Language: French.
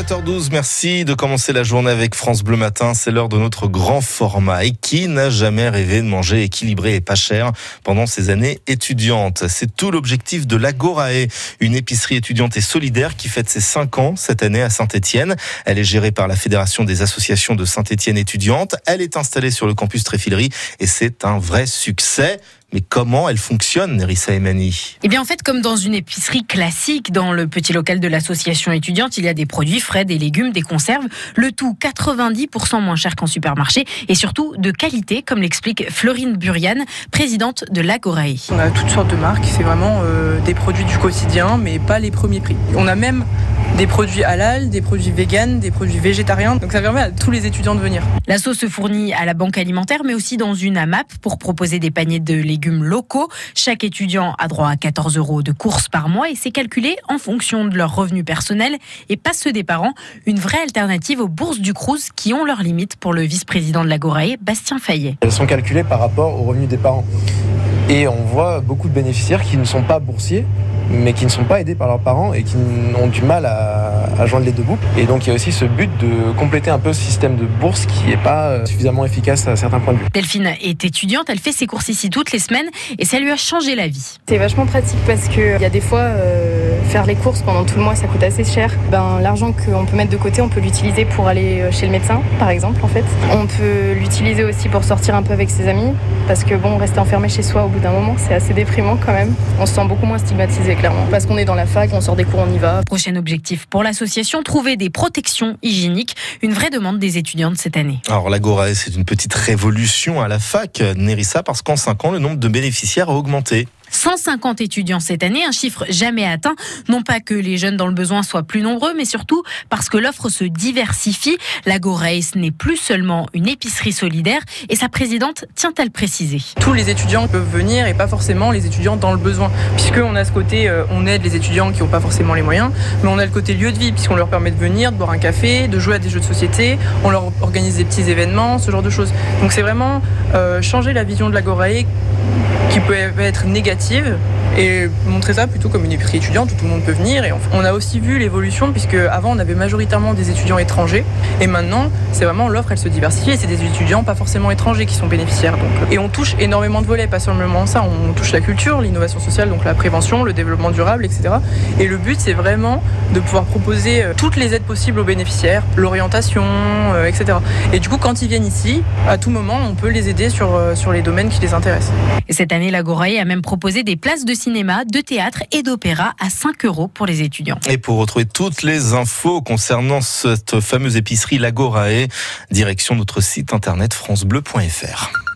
7h12, merci de commencer la journée avec France Bleu Matin. C'est l'heure de notre grand format. Et qui n'a jamais rêvé de manger équilibré et pas cher pendant ses années étudiantes? C'est tout l'objectif de l'Agorae, une épicerie étudiante et solidaire qui fête ses 5 ans cette année à Saint-Etienne. Elle est gérée par la Fédération des associations de Saint-Etienne étudiantes. Elle est installée sur le campus Tréfilerie et c'est un vrai succès. Mais comment elle fonctionne, Nerissa Emani Eh bien, en fait, comme dans une épicerie classique, dans le petit local de l'association étudiante, il y a des produits frais, des légumes, des conserves, le tout 90% moins cher qu'en supermarché et surtout de qualité, comme l'explique Florine Burian, présidente de l'Agorae. On a toutes sortes de marques, c'est vraiment euh, des produits du quotidien, mais pas les premiers prix. On a même des produits halal, des produits vegan, des produits végétariens. Donc ça permet à tous les étudiants de venir. La sauce se fournit à la banque alimentaire, mais aussi dans une AMAP pour proposer des paniers de légumes locaux. Chaque étudiant a droit à 14 euros de courses par mois et c'est calculé en fonction de leurs revenus personnels et pas ceux des parents. Une vraie alternative aux bourses du Cruz qui ont leurs limites pour le vice-président de la Gorae, Bastien Fayet. Elles sont calculées par rapport aux revenus des parents. Et on voit beaucoup de bénéficiaires qui ne sont pas boursiers, mais qui ne sont pas aidés par leurs parents et qui ont du mal à, joindre les deux bouts. Et donc il y a aussi ce but de compléter un peu ce système de bourse qui n'est pas suffisamment efficace à certains points de vue. Delphine est étudiante, elle fait ses courses ici toutes les semaines et ça lui a changé la vie. C'est vachement pratique parce qu'il y a des fois, euh, faire les courses pendant tout le mois ça coûte assez cher. Ben, L'argent qu'on peut mettre de côté, on peut l'utiliser pour aller euh, chez le médecin par exemple en fait. On peut l'utiliser aussi pour sortir un peu avec ses amis parce que bon, rester enfermé chez soi au bout d'un moment c'est assez déprimant quand même. On se sent beaucoup moins stigmatisé clairement parce qu'on est dans la fac, on sort des cours, on y va. Prochain objectif pour trouver des protections hygiéniques, une vraie demande des étudiantes cette année. Alors l'Agora, c'est une petite révolution à la fac, Nerissa, parce qu'en 5 ans, le nombre de bénéficiaires a augmenté. 150 étudiants cette année, un chiffre jamais atteint. Non pas que les jeunes dans le besoin soient plus nombreux, mais surtout parce que l'offre se diversifie. La Race n'est plus seulement une épicerie solidaire et sa présidente tient à le préciser. Tous les étudiants peuvent venir et pas forcément les étudiants dans le besoin, puisqu'on a ce côté, euh, on aide les étudiants qui n'ont pas forcément les moyens, mais on a le côté lieu de vie, puisqu'on leur permet de venir, de boire un café, de jouer à des jeux de société, on leur organise des petits événements, ce genre de choses. Donc c'est vraiment changer la vision de la Gorae qui peut être négative et montrer ça plutôt comme une épicerie étudiante où tout le monde peut venir. Et on a aussi vu l'évolution puisque avant on avait majoritairement des étudiants étrangers et maintenant c'est vraiment l'offre elle se diversifie et c'est des étudiants pas forcément étrangers qui sont bénéficiaires. Et on touche énormément de volets, pas seulement ça, on touche la culture, l'innovation sociale, donc la prévention, le développement durable, etc. Et le but c'est vraiment de pouvoir proposer euh, toutes les aides possibles aux bénéficiaires, l'orientation, euh, etc. Et du coup quand ils viennent ici, à tout moment on peut les aider sur, euh, sur les domaines qui les intéressent. Et cette année, la Gorae a même proposé des places de cinéma, de théâtre et d'opéra à 5 euros pour les étudiants. Et pour retrouver toutes les infos concernant cette fameuse épicerie La Gorae, direction notre site internet francebleu.fr.